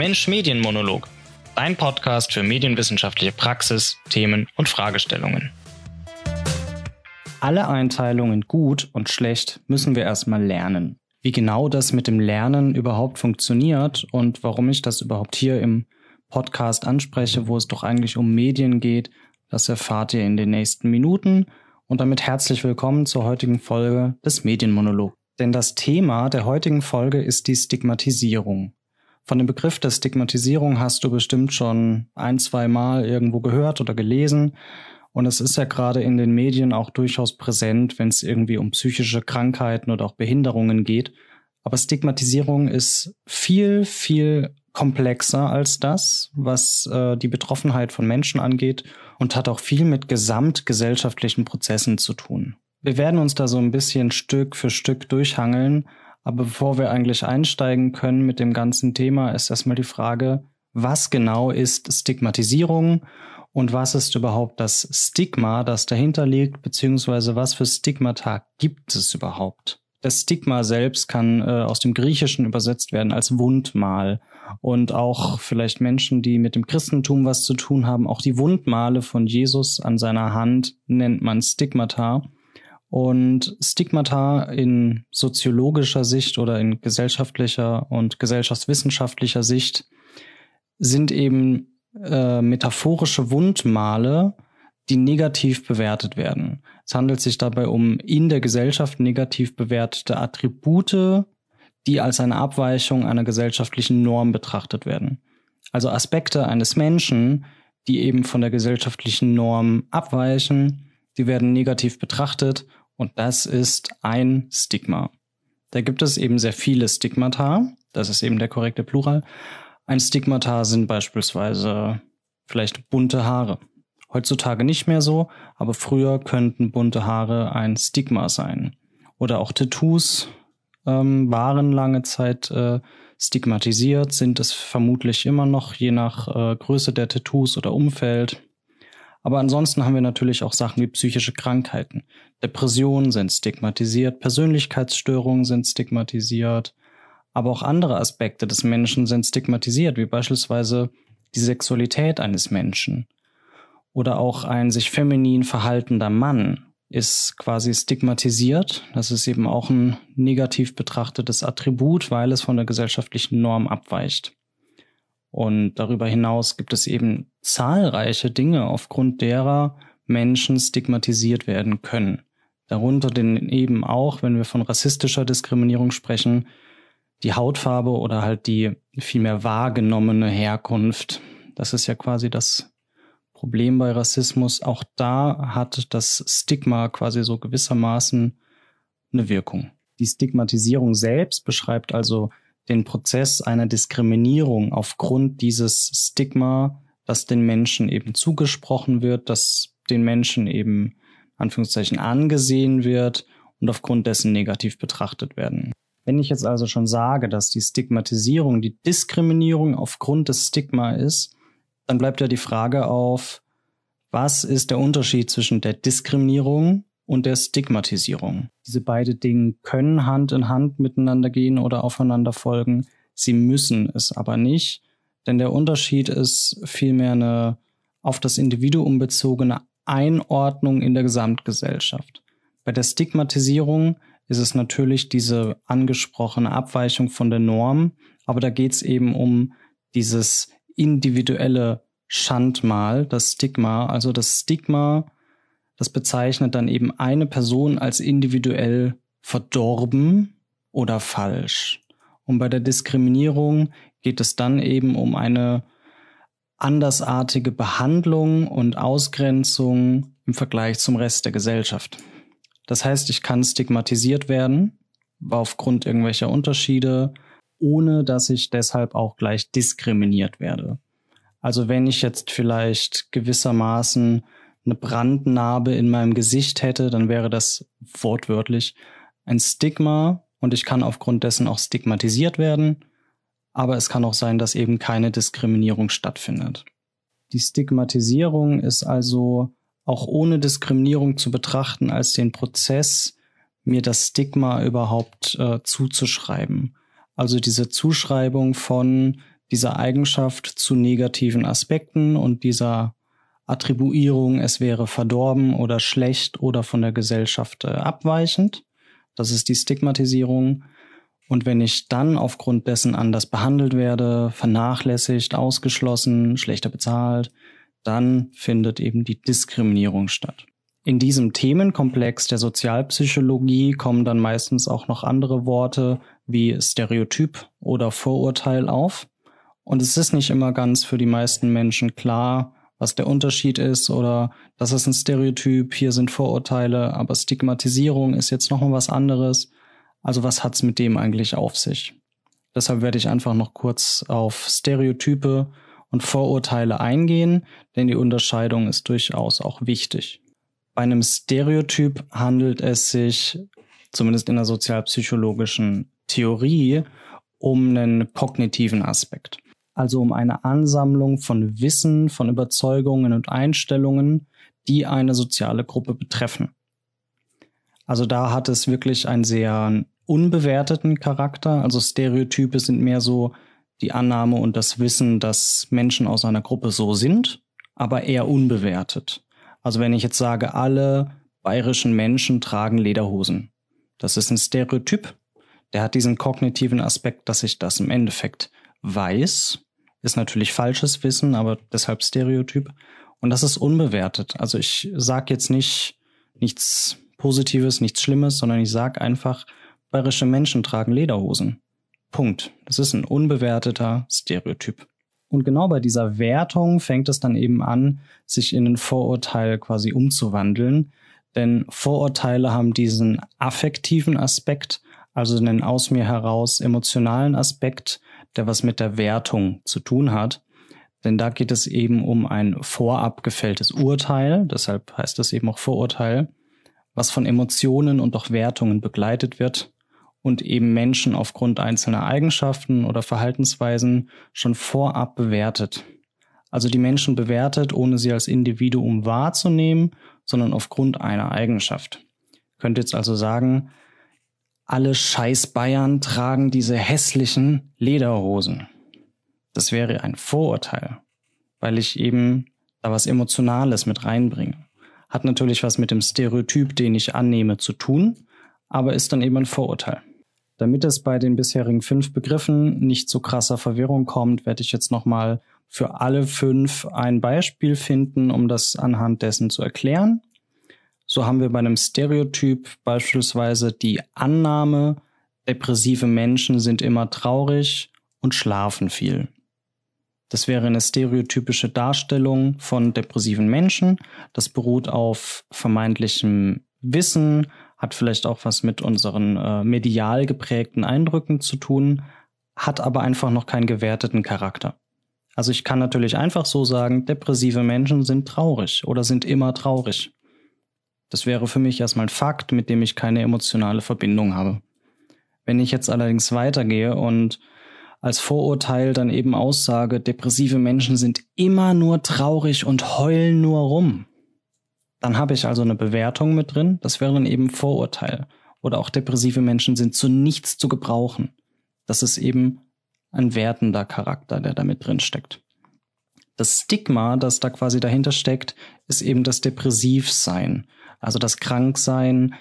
Der Mensch-Medien-Monolog. Dein Podcast für medienwissenschaftliche Praxis, Themen und Fragestellungen. Alle Einteilungen gut und schlecht müssen wir erstmal lernen. Wie genau das mit dem Lernen überhaupt funktioniert und warum ich das überhaupt hier im Podcast anspreche, wo es doch eigentlich um Medien geht, das erfahrt ihr in den nächsten Minuten. Und damit herzlich willkommen zur heutigen Folge des Medienmonolog. Denn das Thema der heutigen Folge ist die Stigmatisierung. Von dem Begriff der Stigmatisierung hast du bestimmt schon ein, zwei Mal irgendwo gehört oder gelesen. Und es ist ja gerade in den Medien auch durchaus präsent, wenn es irgendwie um psychische Krankheiten oder auch Behinderungen geht. Aber Stigmatisierung ist viel, viel komplexer als das, was äh, die Betroffenheit von Menschen angeht und hat auch viel mit gesamtgesellschaftlichen Prozessen zu tun. Wir werden uns da so ein bisschen Stück für Stück durchhangeln, aber bevor wir eigentlich einsteigen können mit dem ganzen Thema, ist erstmal die Frage, was genau ist Stigmatisierung und was ist überhaupt das Stigma, das dahinter liegt, beziehungsweise was für Stigmata gibt es überhaupt? Das Stigma selbst kann äh, aus dem Griechischen übersetzt werden als Wundmal. Und auch vielleicht Menschen, die mit dem Christentum was zu tun haben, auch die Wundmale von Jesus an seiner Hand nennt man Stigmata. Und Stigmata in soziologischer Sicht oder in gesellschaftlicher und gesellschaftswissenschaftlicher Sicht sind eben äh, metaphorische Wundmale, die negativ bewertet werden. Es handelt sich dabei um in der Gesellschaft negativ bewertete Attribute, die als eine Abweichung einer gesellschaftlichen Norm betrachtet werden. Also Aspekte eines Menschen, die eben von der gesellschaftlichen Norm abweichen, die werden negativ betrachtet und das ist ein Stigma. Da gibt es eben sehr viele Stigmata. Das ist eben der korrekte Plural. Ein Stigmata sind beispielsweise vielleicht bunte Haare. Heutzutage nicht mehr so, aber früher könnten bunte Haare ein Stigma sein. Oder auch Tattoos ähm, waren lange Zeit äh, stigmatisiert, sind es vermutlich immer noch, je nach äh, Größe der Tattoos oder Umfeld. Aber ansonsten haben wir natürlich auch Sachen wie psychische Krankheiten. Depressionen sind stigmatisiert, Persönlichkeitsstörungen sind stigmatisiert, aber auch andere Aspekte des Menschen sind stigmatisiert, wie beispielsweise die Sexualität eines Menschen. Oder auch ein sich feminin verhaltender Mann ist quasi stigmatisiert. Das ist eben auch ein negativ betrachtetes Attribut, weil es von der gesellschaftlichen Norm abweicht. Und darüber hinaus gibt es eben zahlreiche Dinge, aufgrund derer Menschen stigmatisiert werden können. Darunter denn eben auch, wenn wir von rassistischer Diskriminierung sprechen, die Hautfarbe oder halt die vielmehr wahrgenommene Herkunft. Das ist ja quasi das Problem bei Rassismus. Auch da hat das Stigma quasi so gewissermaßen eine Wirkung. Die Stigmatisierung selbst beschreibt also den Prozess einer Diskriminierung aufgrund dieses Stigma, das den Menschen eben zugesprochen wird, das den Menschen eben Anführungszeichen angesehen wird und aufgrund dessen negativ betrachtet werden. Wenn ich jetzt also schon sage, dass die Stigmatisierung die Diskriminierung aufgrund des Stigma ist, dann bleibt ja die Frage auf, was ist der Unterschied zwischen der Diskriminierung und der Stigmatisierung. Diese beiden Dinge können Hand in Hand miteinander gehen oder aufeinander folgen. Sie müssen es aber nicht, denn der Unterschied ist vielmehr eine auf das Individuum bezogene Einordnung in der Gesamtgesellschaft. Bei der Stigmatisierung ist es natürlich diese angesprochene Abweichung von der Norm, aber da geht es eben um dieses individuelle Schandmal, das Stigma, also das Stigma das bezeichnet dann eben eine Person als individuell verdorben oder falsch. Und bei der Diskriminierung geht es dann eben um eine andersartige Behandlung und Ausgrenzung im Vergleich zum Rest der Gesellschaft. Das heißt, ich kann stigmatisiert werden aufgrund irgendwelcher Unterschiede, ohne dass ich deshalb auch gleich diskriminiert werde. Also wenn ich jetzt vielleicht gewissermaßen eine Brandnarbe in meinem Gesicht hätte, dann wäre das wortwörtlich ein Stigma und ich kann aufgrund dessen auch stigmatisiert werden. Aber es kann auch sein, dass eben keine Diskriminierung stattfindet. Die Stigmatisierung ist also auch ohne Diskriminierung zu betrachten als den Prozess, mir das Stigma überhaupt äh, zuzuschreiben. Also diese Zuschreibung von dieser Eigenschaft zu negativen Aspekten und dieser Attribuierung, es wäre verdorben oder schlecht oder von der Gesellschaft äh, abweichend. Das ist die Stigmatisierung. Und wenn ich dann aufgrund dessen anders behandelt werde, vernachlässigt, ausgeschlossen, schlechter bezahlt, dann findet eben die Diskriminierung statt. In diesem Themenkomplex der Sozialpsychologie kommen dann meistens auch noch andere Worte wie Stereotyp oder Vorurteil auf. Und es ist nicht immer ganz für die meisten Menschen klar, was der Unterschied ist oder das ist ein Stereotyp, hier sind Vorurteile, aber Stigmatisierung ist jetzt noch mal was anderes. Also was hat's mit dem eigentlich auf sich? Deshalb werde ich einfach noch kurz auf Stereotype und Vorurteile eingehen, denn die Unterscheidung ist durchaus auch wichtig. Bei einem Stereotyp handelt es sich, zumindest in der sozialpsychologischen Theorie, um einen kognitiven Aspekt. Also um eine Ansammlung von Wissen, von Überzeugungen und Einstellungen, die eine soziale Gruppe betreffen. Also da hat es wirklich einen sehr unbewerteten Charakter. Also Stereotype sind mehr so die Annahme und das Wissen, dass Menschen aus einer Gruppe so sind, aber eher unbewertet. Also wenn ich jetzt sage, alle bayerischen Menschen tragen Lederhosen, das ist ein Stereotyp. Der hat diesen kognitiven Aspekt, dass ich das im Endeffekt weiß. Ist natürlich falsches Wissen, aber deshalb Stereotyp. Und das ist unbewertet. Also ich sage jetzt nicht nichts Positives, nichts Schlimmes, sondern ich sage einfach, bayerische Menschen tragen Lederhosen. Punkt. Das ist ein unbewerteter Stereotyp. Und genau bei dieser Wertung fängt es dann eben an, sich in ein Vorurteil quasi umzuwandeln. Denn Vorurteile haben diesen affektiven Aspekt, also einen aus mir heraus emotionalen Aspekt, der was mit der Wertung zu tun hat. Denn da geht es eben um ein vorab gefälltes Urteil, deshalb heißt es eben auch Vorurteil was von Emotionen und auch Wertungen begleitet wird und eben Menschen aufgrund einzelner Eigenschaften oder Verhaltensweisen schon vorab bewertet. Also die Menschen bewertet, ohne sie als Individuum wahrzunehmen, sondern aufgrund einer Eigenschaft. Könnt jetzt also sagen, alle scheiß Bayern tragen diese hässlichen Lederhosen. Das wäre ein Vorurteil, weil ich eben da was Emotionales mit reinbringe. Hat natürlich was mit dem Stereotyp, den ich annehme, zu tun, aber ist dann eben ein Vorurteil. Damit es bei den bisherigen fünf Begriffen nicht zu krasser Verwirrung kommt, werde ich jetzt nochmal für alle fünf ein Beispiel finden, um das anhand dessen zu erklären. So haben wir bei einem Stereotyp beispielsweise die Annahme, depressive Menschen sind immer traurig und schlafen viel. Das wäre eine stereotypische Darstellung von depressiven Menschen. Das beruht auf vermeintlichem Wissen, hat vielleicht auch was mit unseren äh, medial geprägten Eindrücken zu tun, hat aber einfach noch keinen gewerteten Charakter. Also ich kann natürlich einfach so sagen, depressive Menschen sind traurig oder sind immer traurig. Das wäre für mich erstmal ein Fakt, mit dem ich keine emotionale Verbindung habe. Wenn ich jetzt allerdings weitergehe und als Vorurteil dann eben aussage, depressive Menschen sind immer nur traurig und heulen nur rum. Dann habe ich also eine Bewertung mit drin, das wäre dann eben Vorurteil. Oder auch depressive Menschen sind zu nichts zu gebrauchen. Das ist eben ein wertender Charakter, der da mit drin steckt. Das Stigma, das da quasi dahinter steckt, ist eben das Depressivsein. Also das Kranksein,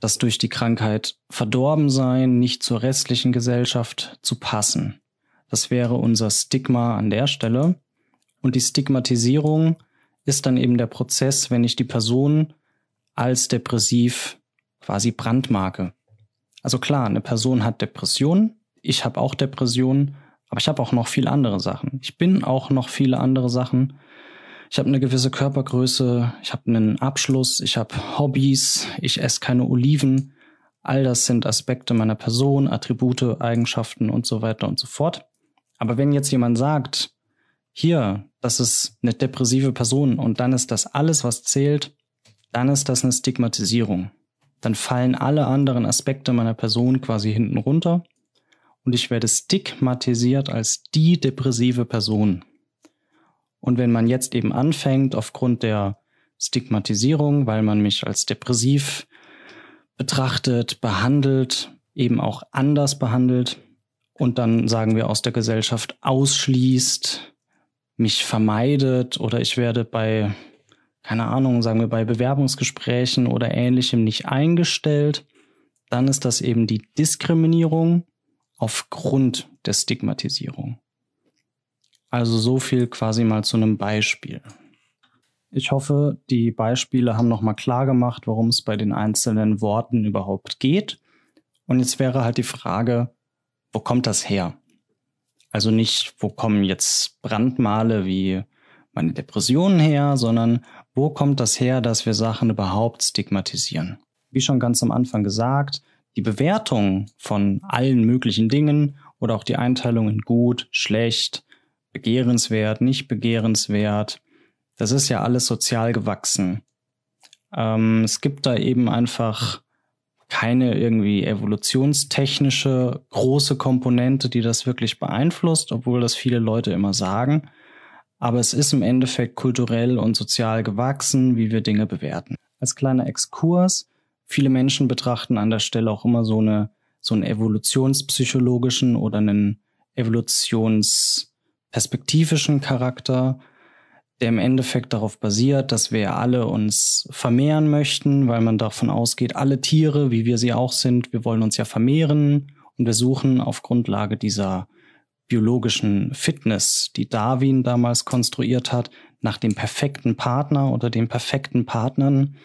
das durch die Krankheit verdorben sein, nicht zur restlichen Gesellschaft zu passen. Das wäre unser Stigma an der Stelle. Und die Stigmatisierung ist dann eben der Prozess, wenn ich die Person als depressiv quasi brandmarke. Also klar, eine Person hat Depressionen, ich habe auch Depressionen, aber ich habe auch noch viele andere Sachen. Ich bin auch noch viele andere Sachen. Ich habe eine gewisse Körpergröße, ich habe einen Abschluss, ich habe Hobbys, ich esse keine Oliven. All das sind Aspekte meiner Person, Attribute, Eigenschaften und so weiter und so fort. Aber wenn jetzt jemand sagt, hier, das ist eine depressive Person und dann ist das alles, was zählt, dann ist das eine Stigmatisierung. Dann fallen alle anderen Aspekte meiner Person quasi hinten runter und ich werde stigmatisiert als die depressive Person. Und wenn man jetzt eben anfängt, aufgrund der Stigmatisierung, weil man mich als depressiv betrachtet, behandelt, eben auch anders behandelt, und dann sagen wir aus der Gesellschaft ausschließt, mich vermeidet oder ich werde bei, keine Ahnung, sagen wir bei Bewerbungsgesprächen oder ähnlichem nicht eingestellt, dann ist das eben die Diskriminierung aufgrund der Stigmatisierung. Also so viel quasi mal zu einem Beispiel. Ich hoffe, die Beispiele haben nochmal klar gemacht, worum es bei den einzelnen Worten überhaupt geht. Und jetzt wäre halt die Frage, wo kommt das her? Also nicht, wo kommen jetzt Brandmale wie meine Depressionen her, sondern wo kommt das her, dass wir Sachen überhaupt stigmatisieren? Wie schon ganz am Anfang gesagt, die Bewertung von allen möglichen Dingen oder auch die Einteilung in gut, schlecht, begehrenswert, nicht begehrenswert, das ist ja alles sozial gewachsen. Ähm, es gibt da eben einfach keine irgendwie evolutionstechnische große Komponente, die das wirklich beeinflusst, obwohl das viele Leute immer sagen. Aber es ist im Endeffekt kulturell und sozial gewachsen, wie wir Dinge bewerten. Als kleiner Exkurs, viele Menschen betrachten an der Stelle auch immer so eine, so einen evolutionspsychologischen oder einen evolutionsperspektivischen Charakter der im Endeffekt darauf basiert, dass wir alle uns vermehren möchten, weil man davon ausgeht, alle Tiere, wie wir sie auch sind, wir wollen uns ja vermehren und wir suchen auf Grundlage dieser biologischen Fitness, die Darwin damals konstruiert hat, nach dem perfekten Partner oder den perfekten Partnern.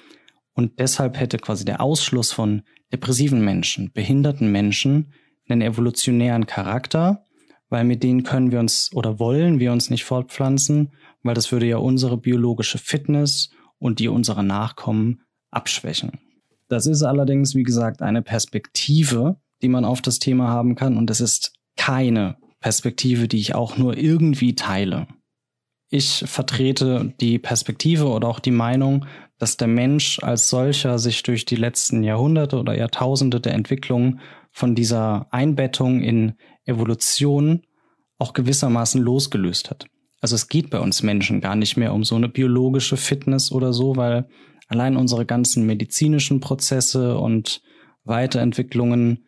Und deshalb hätte quasi der Ausschluss von depressiven Menschen, behinderten Menschen einen evolutionären Charakter, weil mit denen können wir uns oder wollen wir uns nicht fortpflanzen weil das würde ja unsere biologische Fitness und die unserer Nachkommen abschwächen. Das ist allerdings, wie gesagt, eine Perspektive, die man auf das Thema haben kann und es ist keine Perspektive, die ich auch nur irgendwie teile. Ich vertrete die Perspektive oder auch die Meinung, dass der Mensch als solcher sich durch die letzten Jahrhunderte oder Jahrtausende der Entwicklung von dieser Einbettung in Evolution auch gewissermaßen losgelöst hat. Also es geht bei uns Menschen gar nicht mehr um so eine biologische Fitness oder so, weil allein unsere ganzen medizinischen Prozesse und Weiterentwicklungen,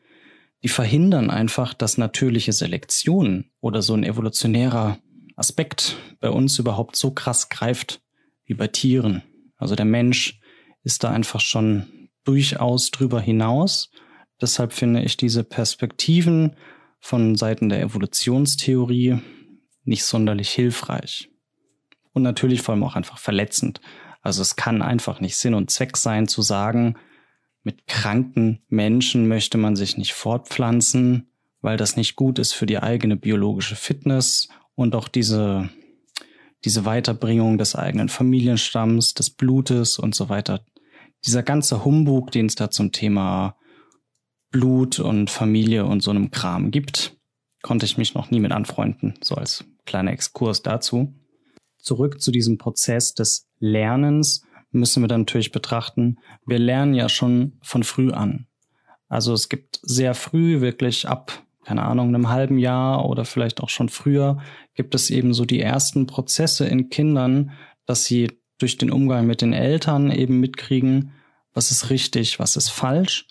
die verhindern einfach, dass natürliche Selektion oder so ein evolutionärer Aspekt bei uns überhaupt so krass greift wie bei Tieren. Also der Mensch ist da einfach schon durchaus drüber hinaus. Deshalb finde ich diese Perspektiven von Seiten der Evolutionstheorie nicht sonderlich hilfreich. Und natürlich vor allem auch einfach verletzend. Also es kann einfach nicht Sinn und Zweck sein zu sagen, mit kranken Menschen möchte man sich nicht fortpflanzen, weil das nicht gut ist für die eigene biologische Fitness und auch diese, diese Weiterbringung des eigenen Familienstamms, des Blutes und so weiter. Dieser ganze Humbug, den es da zum Thema Blut und Familie und so einem Kram gibt, konnte ich mich noch nie mit anfreunden, so als kleiner Exkurs dazu. Zurück zu diesem Prozess des Lernens müssen wir dann natürlich betrachten, wir lernen ja schon von früh an. Also es gibt sehr früh, wirklich ab, keine Ahnung, einem halben Jahr oder vielleicht auch schon früher, gibt es eben so die ersten Prozesse in Kindern, dass sie durch den Umgang mit den Eltern eben mitkriegen, was ist richtig, was ist falsch.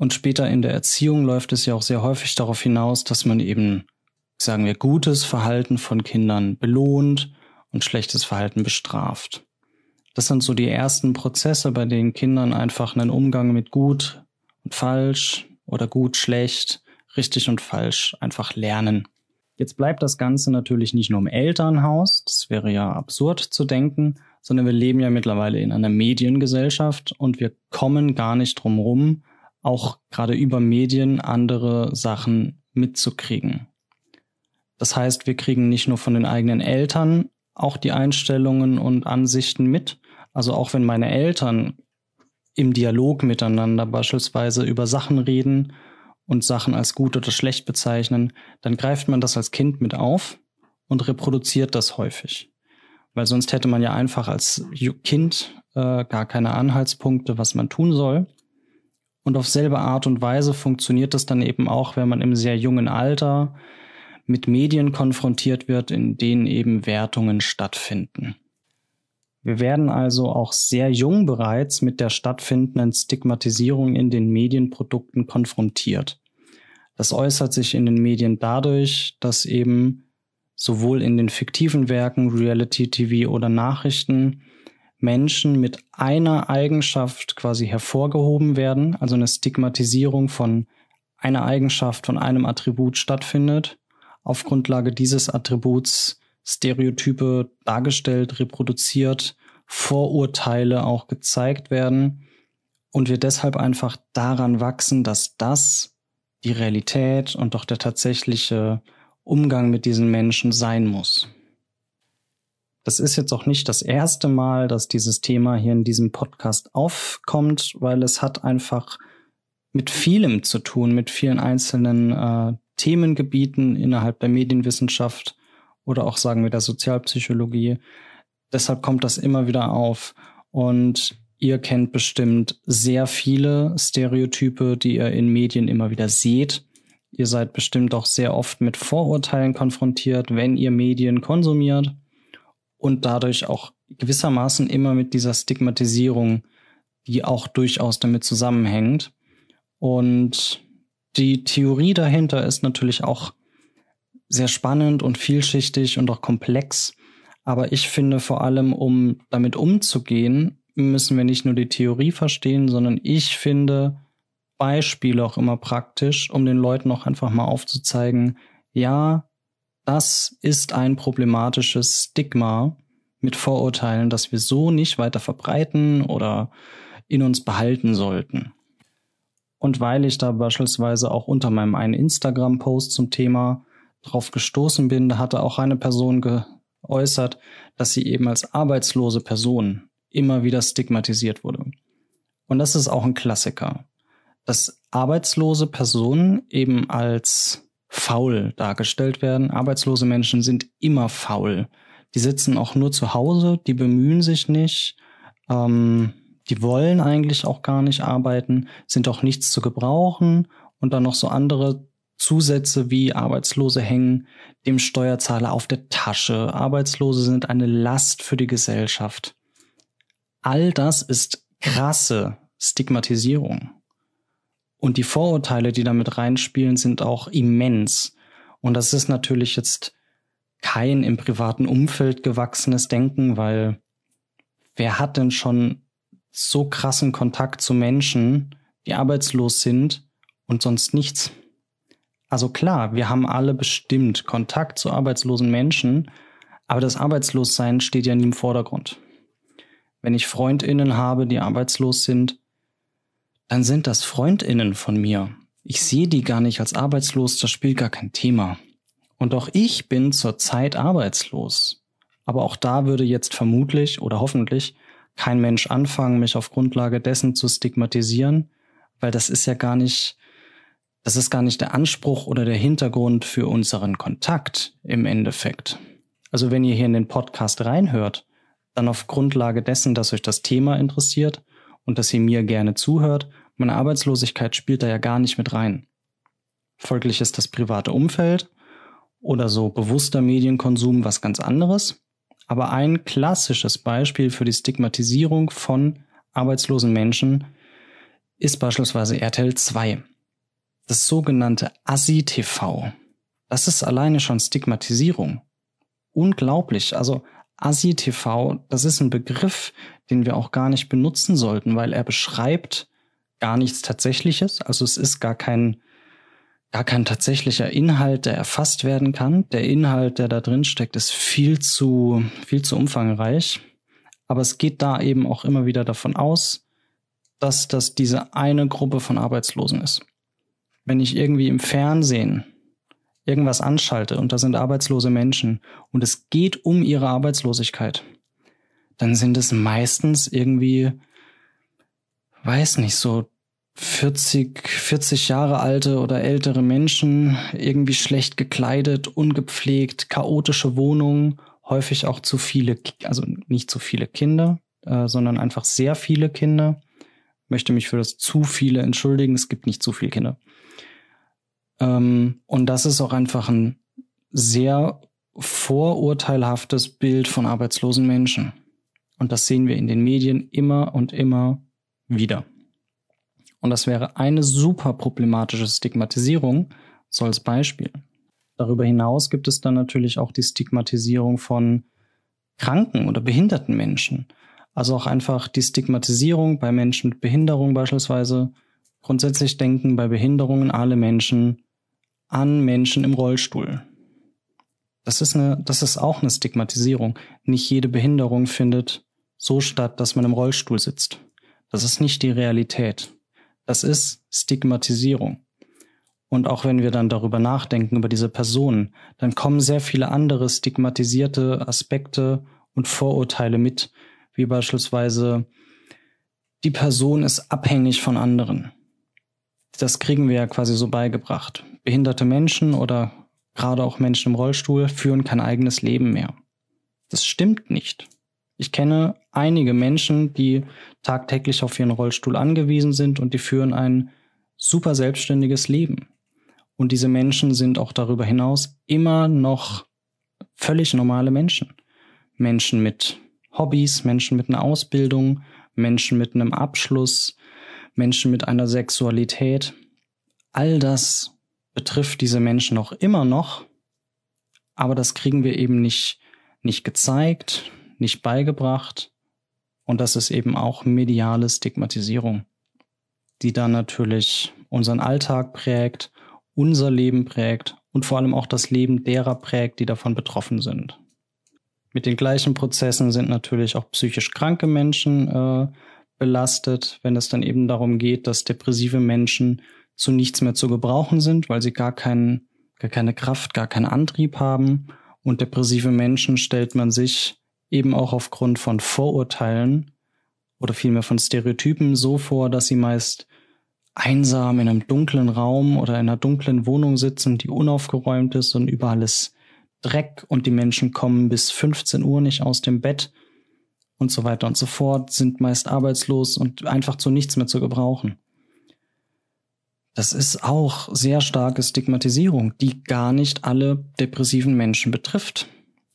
Und später in der Erziehung läuft es ja auch sehr häufig darauf hinaus, dass man eben sagen wir, gutes Verhalten von Kindern belohnt und schlechtes Verhalten bestraft. Das sind so die ersten Prozesse, bei denen Kindern einfach einen Umgang mit gut und falsch oder gut, schlecht, richtig und falsch einfach lernen. Jetzt bleibt das Ganze natürlich nicht nur im Elternhaus, das wäre ja absurd zu denken, sondern wir leben ja mittlerweile in einer Mediengesellschaft und wir kommen gar nicht drum rum, auch gerade über Medien andere Sachen mitzukriegen. Das heißt, wir kriegen nicht nur von den eigenen Eltern auch die Einstellungen und Ansichten mit. Also auch wenn meine Eltern im Dialog miteinander beispielsweise über Sachen reden und Sachen als gut oder schlecht bezeichnen, dann greift man das als Kind mit auf und reproduziert das häufig. Weil sonst hätte man ja einfach als Kind äh, gar keine Anhaltspunkte, was man tun soll. Und auf selbe Art und Weise funktioniert das dann eben auch, wenn man im sehr jungen Alter mit Medien konfrontiert wird, in denen eben Wertungen stattfinden. Wir werden also auch sehr jung bereits mit der stattfindenden Stigmatisierung in den Medienprodukten konfrontiert. Das äußert sich in den Medien dadurch, dass eben sowohl in den fiktiven Werken, Reality TV oder Nachrichten Menschen mit einer Eigenschaft quasi hervorgehoben werden, also eine Stigmatisierung von einer Eigenschaft, von einem Attribut stattfindet, auf Grundlage dieses Attributs Stereotype dargestellt, reproduziert, Vorurteile auch gezeigt werden und wir deshalb einfach daran wachsen, dass das die Realität und doch der tatsächliche Umgang mit diesen Menschen sein muss. Das ist jetzt auch nicht das erste Mal, dass dieses Thema hier in diesem Podcast aufkommt, weil es hat einfach mit vielem zu tun, mit vielen einzelnen äh, Themengebieten innerhalb der Medienwissenschaft oder auch sagen wir der Sozialpsychologie. Deshalb kommt das immer wieder auf. Und ihr kennt bestimmt sehr viele Stereotype, die ihr in Medien immer wieder seht. Ihr seid bestimmt auch sehr oft mit Vorurteilen konfrontiert, wenn ihr Medien konsumiert und dadurch auch gewissermaßen immer mit dieser Stigmatisierung, die auch durchaus damit zusammenhängt. Und die Theorie dahinter ist natürlich auch sehr spannend und vielschichtig und auch komplex. Aber ich finde vor allem, um damit umzugehen, müssen wir nicht nur die Theorie verstehen, sondern ich finde Beispiele auch immer praktisch, um den Leuten auch einfach mal aufzuzeigen, ja, das ist ein problematisches Stigma mit Vorurteilen, das wir so nicht weiter verbreiten oder in uns behalten sollten. Und weil ich da beispielsweise auch unter meinem einen Instagram-Post zum Thema drauf gestoßen bin, da hatte auch eine Person geäußert, dass sie eben als arbeitslose Person immer wieder stigmatisiert wurde. Und das ist auch ein Klassiker, dass arbeitslose Personen eben als faul dargestellt werden. Arbeitslose Menschen sind immer faul. Die sitzen auch nur zu Hause, die bemühen sich nicht, ähm, die wollen eigentlich auch gar nicht arbeiten, sind auch nichts zu gebrauchen und dann noch so andere Zusätze wie Arbeitslose hängen dem Steuerzahler auf der Tasche. Arbeitslose sind eine Last für die Gesellschaft. All das ist krasse Stigmatisierung. Und die Vorurteile, die damit reinspielen, sind auch immens. Und das ist natürlich jetzt kein im privaten Umfeld gewachsenes Denken, weil wer hat denn schon so krassen Kontakt zu Menschen, die arbeitslos sind und sonst nichts? Also klar, wir haben alle bestimmt Kontakt zu arbeitslosen Menschen, aber das Arbeitslossein steht ja nie im Vordergrund. Wenn ich Freundinnen habe, die arbeitslos sind, dann sind das Freundinnen von mir. Ich sehe die gar nicht als arbeitslos, das spielt gar kein Thema. Und auch ich bin zurzeit arbeitslos. Aber auch da würde jetzt vermutlich oder hoffentlich kein Mensch anfangen, mich auf Grundlage dessen zu stigmatisieren, weil das ist ja gar nicht das ist gar nicht der Anspruch oder der Hintergrund für unseren Kontakt im Endeffekt. Also wenn ihr hier in den Podcast reinhört, dann auf Grundlage dessen, dass euch das Thema interessiert und dass ihr mir gerne zuhört, meine Arbeitslosigkeit spielt da ja gar nicht mit rein. Folglich ist das private Umfeld oder so bewusster Medienkonsum was ganz anderes. Aber ein klassisches Beispiel für die Stigmatisierung von arbeitslosen Menschen ist beispielsweise RTL 2 das sogenannte ASI-TV. Das ist alleine schon Stigmatisierung. Unglaublich. Also ASI-TV, das ist ein Begriff, den wir auch gar nicht benutzen sollten, weil er beschreibt gar nichts Tatsächliches. Also es ist gar kein, gar kein tatsächlicher Inhalt, der erfasst werden kann. Der Inhalt, der da drin steckt, ist viel zu, viel zu umfangreich. Aber es geht da eben auch immer wieder davon aus, dass das diese eine Gruppe von Arbeitslosen ist wenn ich irgendwie im Fernsehen irgendwas anschalte und da sind arbeitslose Menschen und es geht um ihre Arbeitslosigkeit, dann sind es meistens irgendwie, weiß nicht, so 40, 40 Jahre alte oder ältere Menschen, irgendwie schlecht gekleidet, ungepflegt, chaotische Wohnungen, häufig auch zu viele, also nicht zu viele Kinder, äh, sondern einfach sehr viele Kinder. Möchte mich für das zu viele entschuldigen, es gibt nicht zu viele Kinder. Ähm, und das ist auch einfach ein sehr vorurteilhaftes Bild von arbeitslosen Menschen. Und das sehen wir in den Medien immer und immer wieder. Und das wäre eine super problematische Stigmatisierung, so als Beispiel. Darüber hinaus gibt es dann natürlich auch die Stigmatisierung von kranken oder behinderten Menschen. Also auch einfach die Stigmatisierung bei Menschen mit Behinderung beispielsweise. Grundsätzlich denken bei Behinderungen alle Menschen an Menschen im Rollstuhl. Das ist eine, das ist auch eine Stigmatisierung. Nicht jede Behinderung findet so statt, dass man im Rollstuhl sitzt. Das ist nicht die Realität. Das ist Stigmatisierung. Und auch wenn wir dann darüber nachdenken, über diese Personen, dann kommen sehr viele andere stigmatisierte Aspekte und Vorurteile mit, wie beispielsweise die Person ist abhängig von anderen. Das kriegen wir ja quasi so beigebracht. Behinderte Menschen oder gerade auch Menschen im Rollstuhl führen kein eigenes Leben mehr. Das stimmt nicht. Ich kenne einige Menschen, die tagtäglich auf ihren Rollstuhl angewiesen sind und die führen ein super selbstständiges Leben. Und diese Menschen sind auch darüber hinaus immer noch völlig normale Menschen. Menschen mit Hobbys, Menschen mit einer Ausbildung, Menschen mit einem Abschluss, Menschen mit einer Sexualität. All das betrifft diese Menschen auch immer noch, aber das kriegen wir eben nicht, nicht gezeigt, nicht beigebracht. Und das ist eben auch mediale Stigmatisierung, die dann natürlich unseren Alltag prägt unser Leben prägt und vor allem auch das Leben derer prägt, die davon betroffen sind. Mit den gleichen Prozessen sind natürlich auch psychisch kranke Menschen äh, belastet, wenn es dann eben darum geht, dass depressive Menschen zu nichts mehr zu gebrauchen sind, weil sie gar, kein, gar keine Kraft, gar keinen Antrieb haben. Und depressive Menschen stellt man sich eben auch aufgrund von Vorurteilen oder vielmehr von Stereotypen so vor, dass sie meist einsam in einem dunklen Raum oder in einer dunklen Wohnung sitzen, die unaufgeräumt ist und überall ist Dreck und die Menschen kommen bis 15 Uhr nicht aus dem Bett und so weiter und so fort, sind meist arbeitslos und einfach zu nichts mehr zu gebrauchen. Das ist auch sehr starke Stigmatisierung, die gar nicht alle depressiven Menschen betrifft.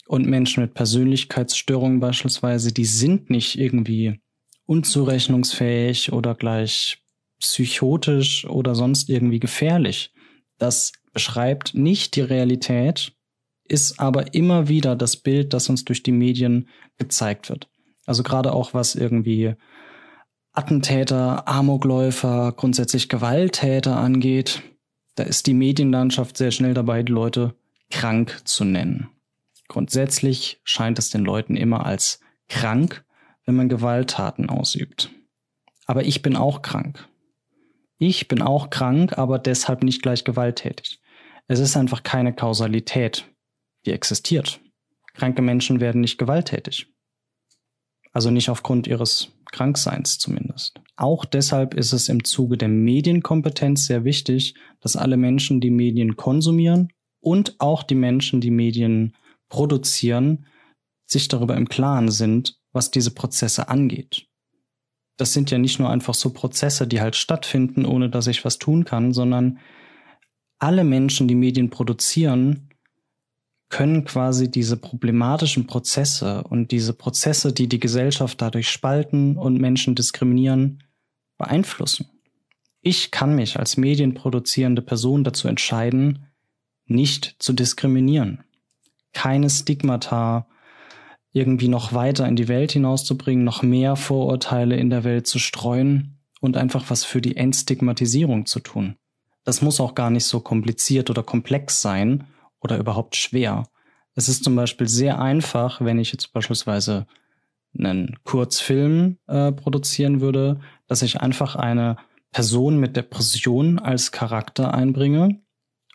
Und Menschen mit Persönlichkeitsstörungen beispielsweise, die sind nicht irgendwie unzurechnungsfähig oder gleich psychotisch oder sonst irgendwie gefährlich. Das beschreibt nicht die Realität, ist aber immer wieder das Bild, das uns durch die Medien gezeigt wird. Also gerade auch was irgendwie Attentäter, Amokläufer, grundsätzlich Gewalttäter angeht, da ist die Medienlandschaft sehr schnell dabei, die Leute krank zu nennen. Grundsätzlich scheint es den Leuten immer als krank, wenn man Gewalttaten ausübt. Aber ich bin auch krank. Ich bin auch krank, aber deshalb nicht gleich gewalttätig. Es ist einfach keine Kausalität, die existiert. Kranke Menschen werden nicht gewalttätig. Also nicht aufgrund ihres Krankseins zumindest. Auch deshalb ist es im Zuge der Medienkompetenz sehr wichtig, dass alle Menschen, die Medien konsumieren und auch die Menschen, die Medien produzieren, sich darüber im Klaren sind, was diese Prozesse angeht das sind ja nicht nur einfach so Prozesse, die halt stattfinden, ohne dass ich was tun kann, sondern alle Menschen, die Medien produzieren, können quasi diese problematischen Prozesse und diese Prozesse, die die Gesellschaft dadurch spalten und Menschen diskriminieren, beeinflussen. Ich kann mich als medienproduzierende Person dazu entscheiden, nicht zu diskriminieren, keine Stigmata irgendwie noch weiter in die Welt hinauszubringen, noch mehr Vorurteile in der Welt zu streuen und einfach was für die Entstigmatisierung zu tun. Das muss auch gar nicht so kompliziert oder komplex sein oder überhaupt schwer. Es ist zum Beispiel sehr einfach, wenn ich jetzt beispielsweise einen Kurzfilm äh, produzieren würde, dass ich einfach eine Person mit Depression als Charakter einbringe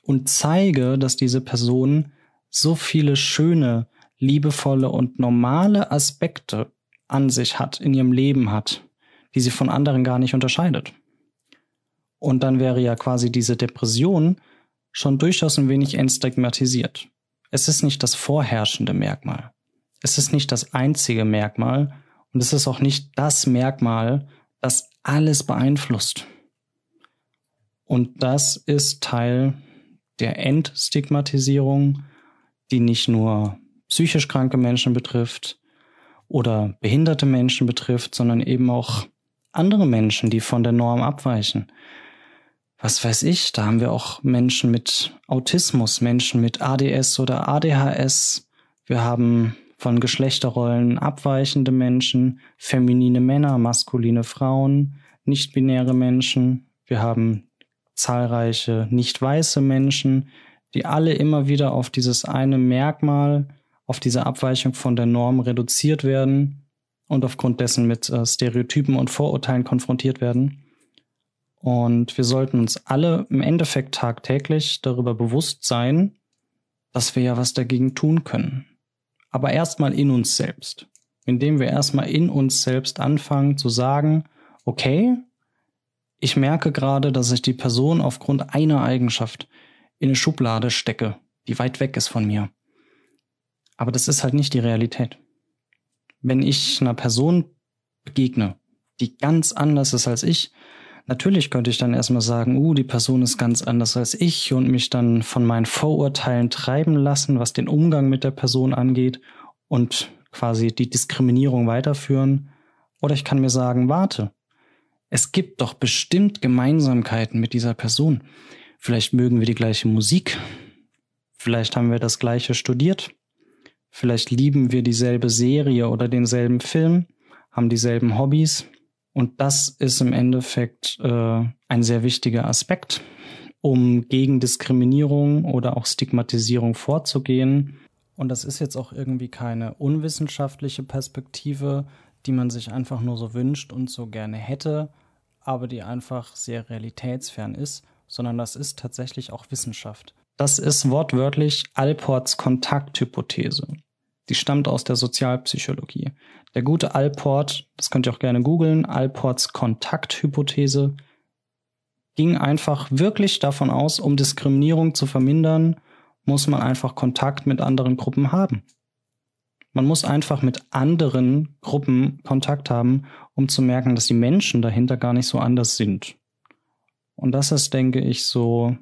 und zeige, dass diese Person so viele schöne liebevolle und normale Aspekte an sich hat, in ihrem Leben hat, die sie von anderen gar nicht unterscheidet. Und dann wäre ja quasi diese Depression schon durchaus ein wenig entstigmatisiert. Es ist nicht das vorherrschende Merkmal. Es ist nicht das einzige Merkmal und es ist auch nicht das Merkmal, das alles beeinflusst. Und das ist Teil der Entstigmatisierung, die nicht nur psychisch kranke Menschen betrifft oder behinderte Menschen betrifft, sondern eben auch andere Menschen, die von der Norm abweichen. was weiß ich, da haben wir auch Menschen mit Autismus, Menschen mit ADS oder ADHS. Wir haben von Geschlechterrollen abweichende Menschen, feminine Männer, maskuline Frauen, nicht-binäre Menschen. Wir haben zahlreiche nicht weiße Menschen, die alle immer wieder auf dieses eine Merkmal, auf diese Abweichung von der Norm reduziert werden und aufgrund dessen mit äh, Stereotypen und Vorurteilen konfrontiert werden. Und wir sollten uns alle im Endeffekt tagtäglich darüber bewusst sein, dass wir ja was dagegen tun können. Aber erstmal in uns selbst. Indem wir erstmal in uns selbst anfangen zu sagen, okay, ich merke gerade, dass ich die Person aufgrund einer Eigenschaft in eine Schublade stecke, die weit weg ist von mir. Aber das ist halt nicht die Realität. Wenn ich einer Person begegne, die ganz anders ist als ich, Natürlich könnte ich dann erstmal sagen, uh, die Person ist ganz anders als ich und mich dann von meinen Vorurteilen treiben lassen, was den Umgang mit der Person angeht und quasi die Diskriminierung weiterführen. Oder ich kann mir sagen, warte, es gibt doch bestimmt Gemeinsamkeiten mit dieser Person. Vielleicht mögen wir die gleiche Musik. Vielleicht haben wir das gleiche studiert. Vielleicht lieben wir dieselbe Serie oder denselben Film, haben dieselben Hobbys. Und das ist im Endeffekt äh, ein sehr wichtiger Aspekt, um gegen Diskriminierung oder auch Stigmatisierung vorzugehen. Und das ist jetzt auch irgendwie keine unwissenschaftliche Perspektive, die man sich einfach nur so wünscht und so gerne hätte, aber die einfach sehr realitätsfern ist, sondern das ist tatsächlich auch Wissenschaft. Das ist wortwörtlich Alports Kontakthypothese. Die stammt aus der Sozialpsychologie. Der gute Alport, das könnt ihr auch gerne googeln, Alports Kontakthypothese, ging einfach wirklich davon aus, um Diskriminierung zu vermindern, muss man einfach Kontakt mit anderen Gruppen haben. Man muss einfach mit anderen Gruppen Kontakt haben, um zu merken, dass die Menschen dahinter gar nicht so anders sind. Und das ist, denke ich, so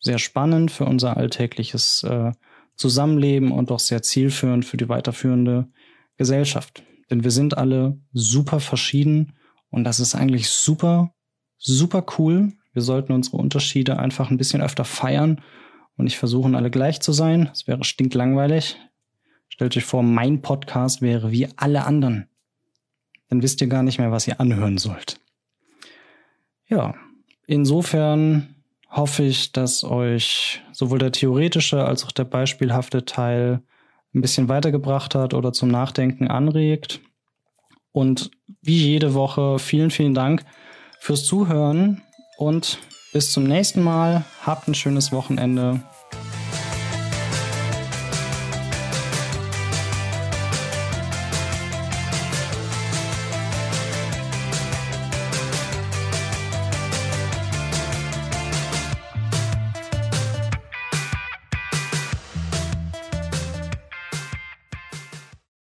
sehr spannend für unser alltägliches äh, Zusammenleben und auch sehr zielführend für die weiterführende Gesellschaft. Denn wir sind alle super verschieden und das ist eigentlich super, super cool. Wir sollten unsere Unterschiede einfach ein bisschen öfter feiern und nicht versuchen, alle gleich zu sein. Das wäre stinklangweilig. Stellt euch vor, mein Podcast wäre wie alle anderen. Dann wisst ihr gar nicht mehr, was ihr anhören sollt. Ja, insofern hoffe ich, dass euch sowohl der theoretische als auch der beispielhafte Teil ein bisschen weitergebracht hat oder zum Nachdenken anregt. Und wie jede Woche vielen, vielen Dank fürs Zuhören und bis zum nächsten Mal. Habt ein schönes Wochenende.